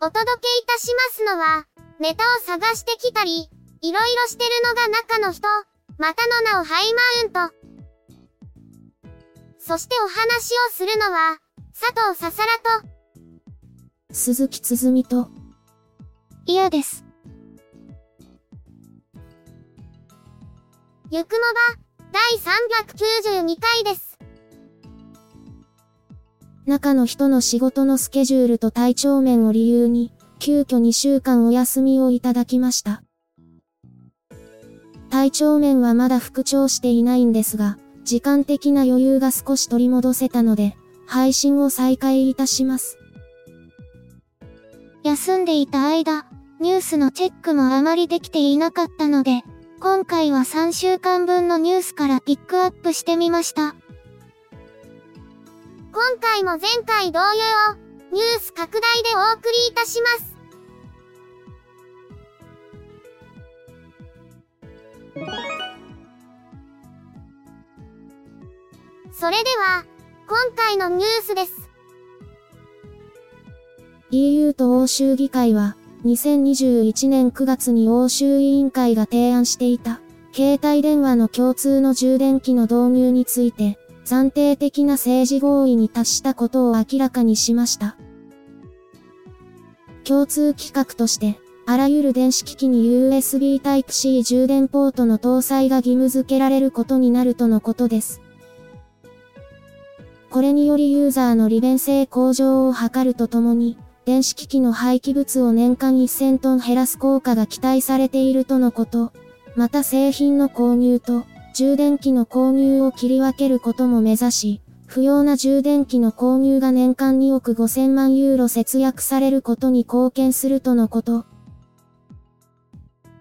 お届けいたしますのは、ネタを探してきたり、いろいろしてるのが中の人、またの名をハイマウント。そしてお話をするのは、佐藤ささらと、鈴木つづみと、嫌です。ゆくもば、第392回です。中の人の仕事のスケジュールと体調面を理由に、急遽2週間お休みをいただきました。体調面はまだ復調していないんですが、時間的な余裕が少し取り戻せたので、配信を再開いたします。休んでいた間、ニュースのチェックもあまりできていなかったので、今回は3週間分のニュースからピックアップしてみました。今回も前回同様、ニュース拡大でお送りいたします。それでは、今回のニュースです。EU と欧州議会は、2021年9月に欧州委員会が提案していた、携帯電話の共通の充電器の導入について、暫定的な政治合意に達したことを明らかにしました。共通規格として、あらゆる電子機器に USB Type-C 充電ポートの搭載が義務付けられることになるとのことです。これによりユーザーの利便性向上を図るとともに、電子機器の廃棄物を年間1000トン減らす効果が期待されているとのこと。また製品の購入と、充電器の購入を切り分けることも目指し、不要な充電器の購入が年間2億5000万ユーロ節約されることに貢献するとのこと。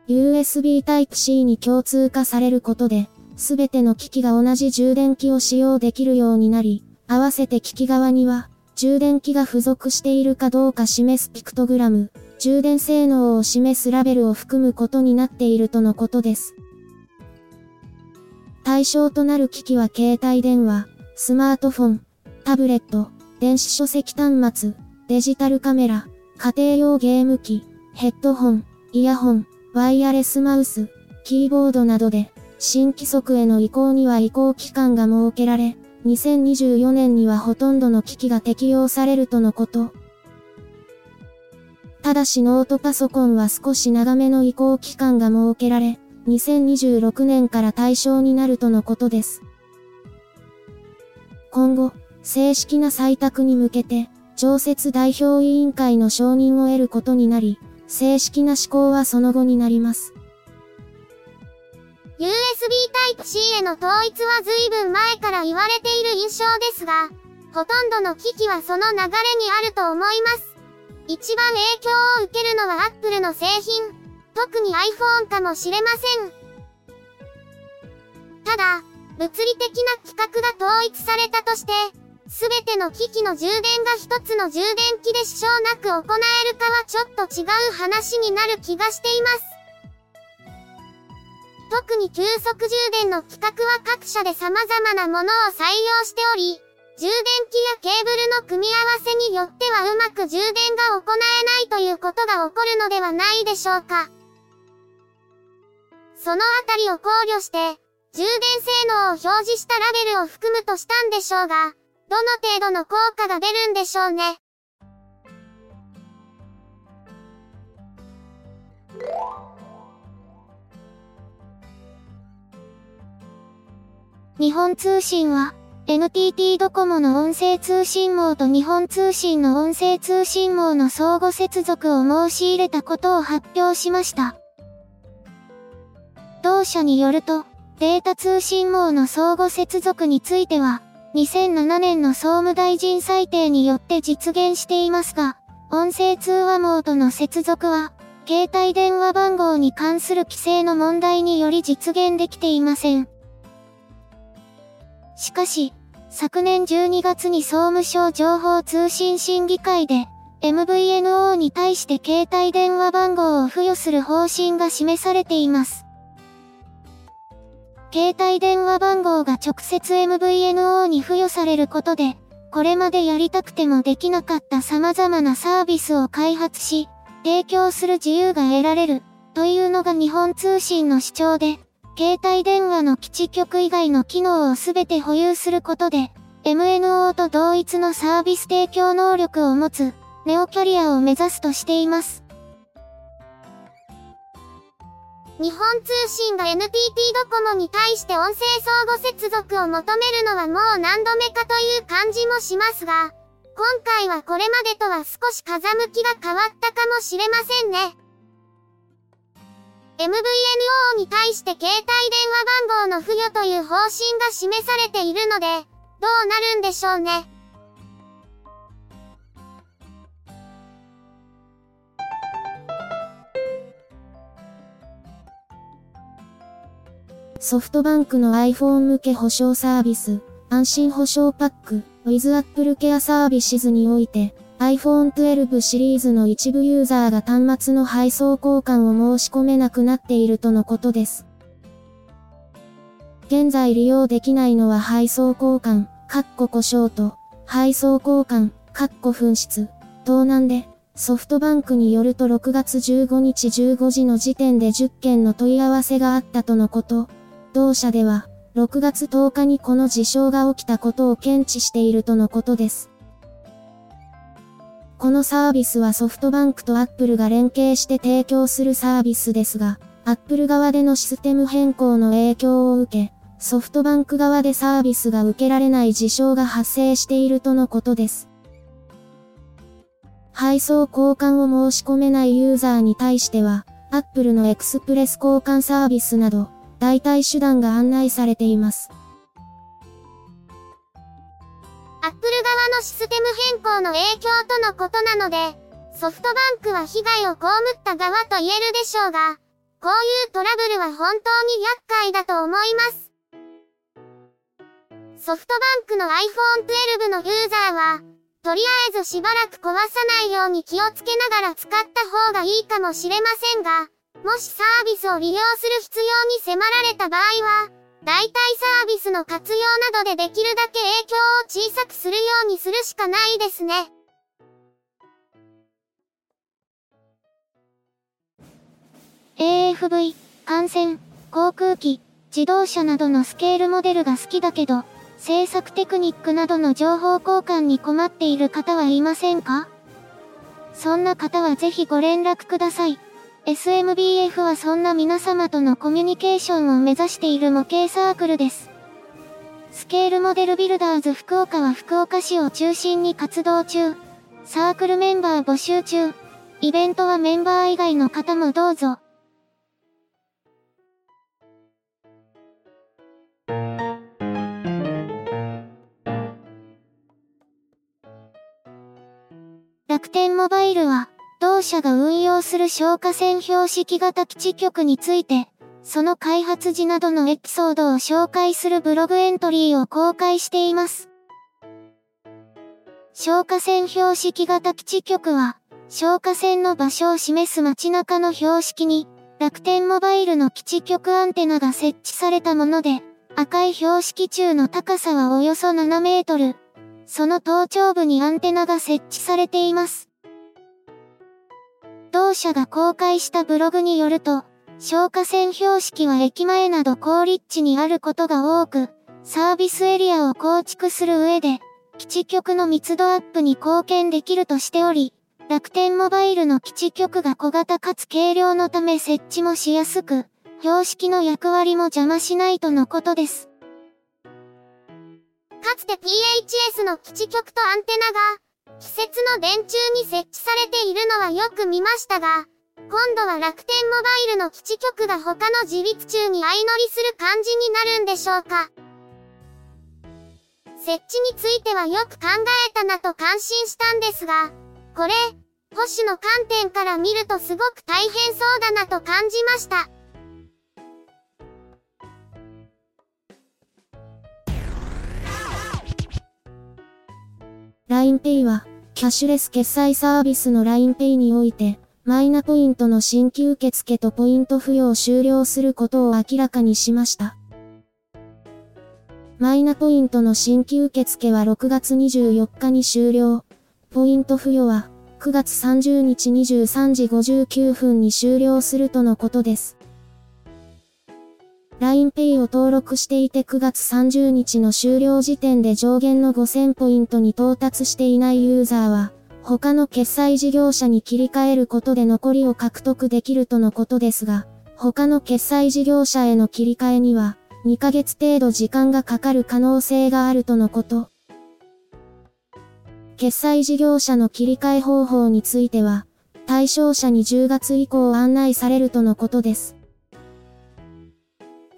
USB Type-C に共通化されることで、すべての機器が同じ充電器を使用できるようになり、合わせて機器側には、充電器が付属しているかどうか示すピクトグラム、充電性能を示すラベルを含むことになっているとのことです。対象となる機器は携帯電話、スマートフォン、タブレット、電子書籍端末、デジタルカメラ、家庭用ゲーム機、ヘッドホン、イヤホン、ワイヤレスマウス、キーボードなどで、新規則への移行には移行期間が設けられ、2024年にはほとんどの機器が適用されるとのこと。ただしノートパソコンは少し長めの移行期間が設けられ、2026年から対象になるとのことです。今後、正式な採択に向けて、常設代表委員会の承認を得ることになり、正式な施行はその後になります。USB Type-C への統一は随分前から言われている印象ですが、ほとんどの機器はその流れにあると思います。一番影響を受けるのは Apple の製品。特に iPhone かもしれません。ただ、物理的な規格が統一されたとして、すべての機器の充電が一つの充電器で支障なく行えるかはちょっと違う話になる気がしています。特に急速充電の規格は各社で様々なものを採用しており、充電器やケーブルの組み合わせによってはうまく充電が行えないということが起こるのではないでしょうか。そのあたりを考慮して、充電性能を表示したラベルを含むとしたんでしょうが、どの程度の効果が出るんでしょうね。日本通信は、NTT ドコモの音声通信網と日本通信の音声通信網の相互接続を申し入れたことを発表しました。同社によると、データ通信網の相互接続については、2007年の総務大臣裁定によって実現していますが、音声通話網との接続は、携帯電話番号に関する規制の問題により実現できていません。しかし、昨年12月に総務省情報通信審議会で、MVNO に対して携帯電話番号を付与する方針が示されています。携帯電話番号が直接 MVNO に付与されることで、これまでやりたくてもできなかった様々なサービスを開発し、提供する自由が得られる、というのが日本通信の主張で、携帯電話の基地局以外の機能をすべて保有することで、MNO と同一のサービス提供能力を持つ、ネオキャリアを目指すとしています。日本通信が NTT ドコモに対して音声相互接続を求めるのはもう何度目かという感じもしますが、今回はこれまでとは少し風向きが変わったかもしれませんね。MVNO に対して携帯電話番号の付与という方針が示されているので、どうなるんでしょうね。ソフトバンクの iPhone 向け保証サービス、安心保証パック、With Apple Care サービスにおいて、iPhone 12シリーズの一部ユーザーが端末の配送交換を申し込めなくなっているとのことです。現在利用できないのは配送交換、カッコ故障と、配送交換、カッコ紛失、盗難で、ソフトバンクによると6月15日15時の時点で10件の問い合わせがあったとのこと。同社では、6月10日にこの事象が起きたことを検知しているとのことです。このサービスはソフトバンクとアップルが連携して提供するサービスですが、アップル側でのシステム変更の影響を受け、ソフトバンク側でサービスが受けられない事象が発生しているとのことです。配送交換を申し込めないユーザーに対しては、アップルのエクスプレス交換サービスなど、代替手段が案内されています。アップル側のシステム変更の影響とのことなので、ソフトバンクは被害を被った側と言えるでしょうが、こういうトラブルは本当に厄介だと思います。ソフトバンクの iPhone 12のユーザーは、とりあえずしばらく壊さないように気をつけながら使った方がいいかもしれませんが、もしサービスを利用する必要に迫られた場合は、代替サービスの活用などでできるだけ影響を小さくするようにするしかないですね。AFV、艦船、航空機、自動車などのスケールモデルが好きだけど、制作テクニックなどの情報交換に困っている方はいませんか？そんな方はぜひご連絡ください。SMBF はそんな皆様とのコミュニケーションを目指している模型サークルです。スケールモデルビルダーズ福岡は福岡市を中心に活動中。サークルメンバー募集中。イベントはメンバー以外の方もどうぞ。楽天モバイルは、同社が運用する消火栓標識型基地局について、その開発時などのエピソードを紹介するブログエントリーを公開しています。消火栓標識型基地局は、消火栓の場所を示す街中の標識に、楽天モバイルの基地局アンテナが設置されたもので、赤い標識中の高さはおよそ7メートル。その頭頂部にアンテナが設置されています。同社が公開したブログによると、消火栓標識は駅前など高立地にあることが多く、サービスエリアを構築する上で、基地局の密度アップに貢献できるとしており、楽天モバイルの基地局が小型かつ軽量のため設置もしやすく、標識の役割も邪魔しないとのことです。かつて PHS の基地局とアンテナが、季節の電柱に設置されているのはよく見ましたが、今度は楽天モバイルの基地局が他の自立中に相乗りする感じになるんでしょうか。設置についてはよく考えたなと感心したんですが、これ、保守の観点から見るとすごく大変そうだなと感じました。LINEPay は、キャッシュレス決済サービスの LINEPay において、マイナポイントの新規受付とポイント付与を終了することを明らかにしました。マイナポイントの新規受付は6月24日に終了。ポイント付与は9月30日23時59分に終了するとのことです。LINEPay を登録していて9月30日の終了時点で上限の5000ポイントに到達していないユーザーは、他の決済事業者に切り替えることで残りを獲得できるとのことですが、他の決済事業者への切り替えには、2ヶ月程度時間がかかる可能性があるとのこと。決済事業者の切り替え方法については、対象者に10月以降案内されるとのことです。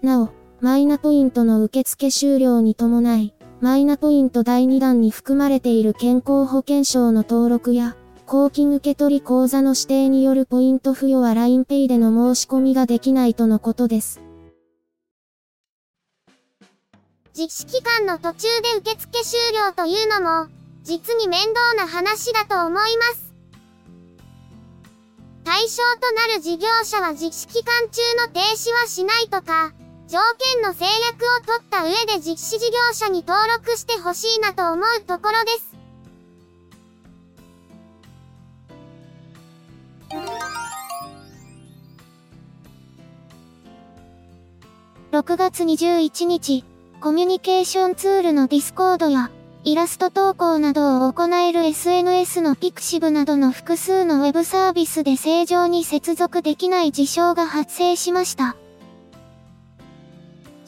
なお、マイナポイントの受付終了に伴い、マイナポイント第2弾に含まれている健康保険証の登録や、公金受取口座の指定によるポイント付与は LINEPay での申し込みができないとのことです。実施期間の途中で受付終了というのも、実に面倒な話だと思います。対象となる事業者は実施期間中の停止はしないとか、条件の制約を取った上で実施事業者に登録してほしいなと思うところです。6月21日、コミュニケーションツールのディスコードや、イラスト投稿などを行える SNS のピクシブなどの複数のウェブサービスで正常に接続できない事象が発生しました。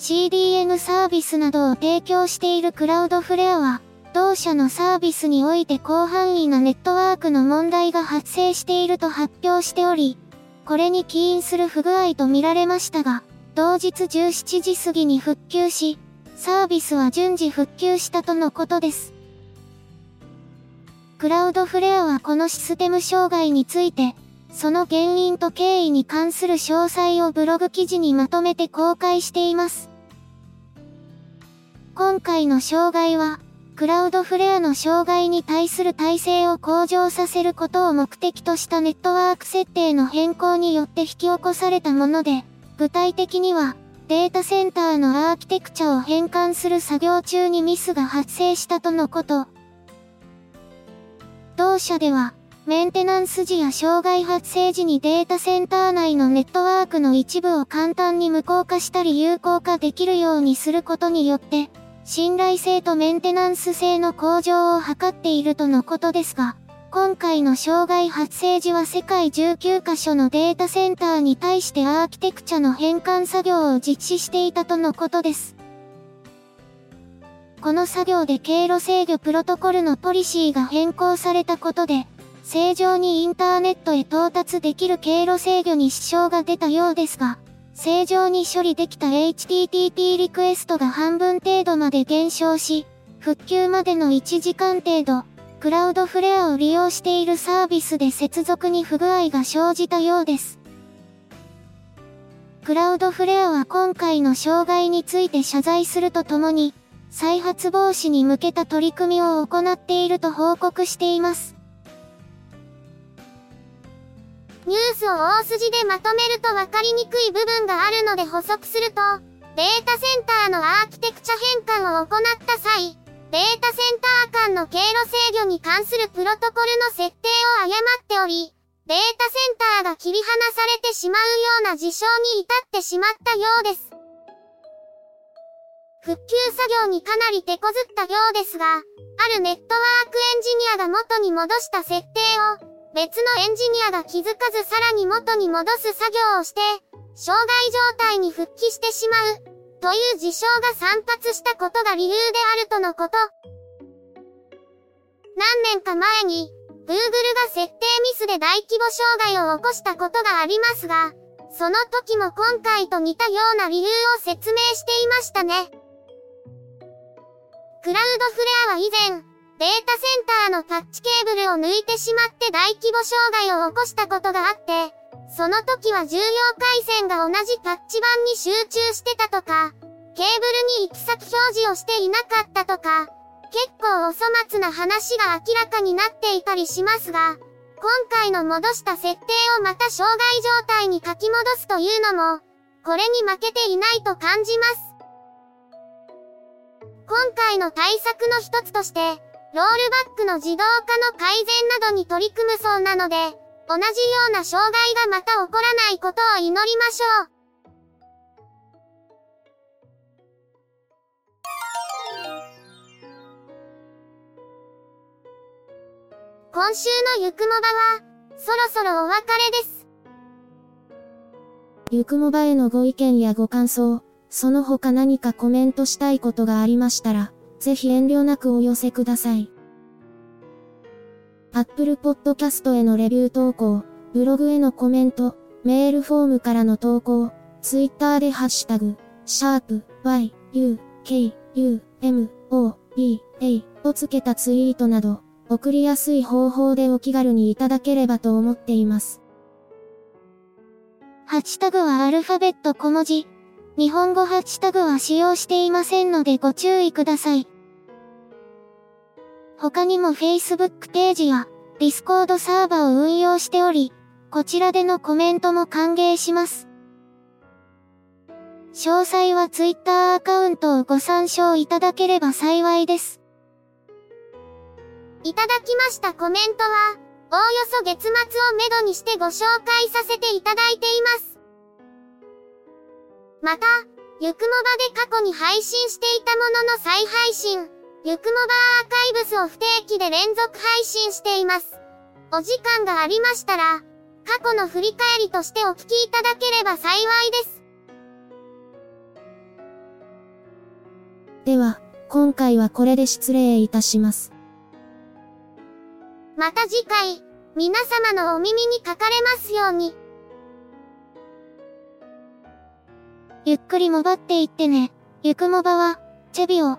CDN サービスなどを提供しているクラウドフレアは、同社のサービスにおいて広範囲なネットワークの問題が発生していると発表しており、これに起因する不具合とみられましたが、同日17時過ぎに復旧し、サービスは順次復旧したとのことです。クラウドフレアはこのシステム障害について、その原因と経緯に関する詳細をブログ記事にまとめて公開しています。今回の障害は、クラウドフレアの障害に対する体制を向上させることを目的としたネットワーク設定の変更によって引き起こされたもので、具体的には、データセンターのアーキテクチャを変換する作業中にミスが発生したとのこと。同社では、メンテナンス時や障害発生時にデータセンター内のネットワークの一部を簡単に無効化したり有効化できるようにすることによって、信頼性とメンテナンス性の向上を図っているとのことですが、今回の障害発生時は世界19カ所のデータセンターに対してアーキテクチャの変換作業を実施していたとのことです。この作業で経路制御プロトコルのポリシーが変更されたことで、正常にインターネットへ到達できる経路制御に支障が出たようですが、正常に処理できた HTTP リクエストが半分程度まで減少し、復旧までの1時間程度、クラウドフレアを利用しているサービスで接続に不具合が生じたようです。クラウドフレアは今回の障害について謝罪するとともに、再発防止に向けた取り組みを行っていると報告しています。ニュースを大筋でまとめると分かりにくい部分があるので補足すると、データセンターのアーキテクチャ変換を行った際、データセンター間の経路制御に関するプロトコルの設定を誤っており、データセンターが切り離されてしまうような事象に至ってしまったようです。復旧作業にかなり手こずったようですが、あるネットワークエンジニアが元に戻した設定を、別のエンジニアが気づかずさらに元に戻す作業をして、障害状態に復帰してしまう、という事象が散発したことが理由であるとのこと。何年か前に、Google が設定ミスで大規模障害を起こしたことがありますが、その時も今回と似たような理由を説明していましたね。クラウドフレアは以前、データセンターのタッチケーブルを抜いてしまって大規模障害を起こしたことがあって、その時は重要回線が同じタッチ板に集中してたとか、ケーブルに行き先表示をしていなかったとか、結構お粗末な話が明らかになっていたりしますが、今回の戻した設定をまた障害状態に書き戻すというのも、これに負けていないと感じます。今回の対策の一つとして、ロールバックの自動化の改善などに取り組むそうなので、同じような障害がまた起こらないことを祈りましょう。今週のゆくもばは、そろそろお別れです。ゆくもばへのご意見やご感想、その他何かコメントしたいことがありましたら、ぜひ遠慮なくお寄せください。Apple Podcast へのレビュー投稿、ブログへのコメント、メールフォームからの投稿、Twitter でハッシュタグ、シャープ y, u, k, u, m, o, b, a をつけたツイートなど、送りやすい方法でお気軽にいただければと思っています。ハッシュタグはアルファベット小文字。日本語ハッシュタグは使用していませんのでご注意ください。他にも Facebook ページや Discord サーバを運用しており、こちらでのコメントも歓迎します。詳細は Twitter アカウントをご参照いただければ幸いです。いただきましたコメントは、おおよそ月末をめどにしてご紹介させていただいています。また、ゆくもばで過去に配信していたものの再配信、ゆくもばアーカイブスを不定期で連続配信しています。お時間がありましたら、過去の振り返りとしてお聞きいただければ幸いです。では、今回はこれで失礼いたします。また次回、皆様のお耳にかかれますように。ゆっくりもばっていってね。ゆくもばは、チェビオ、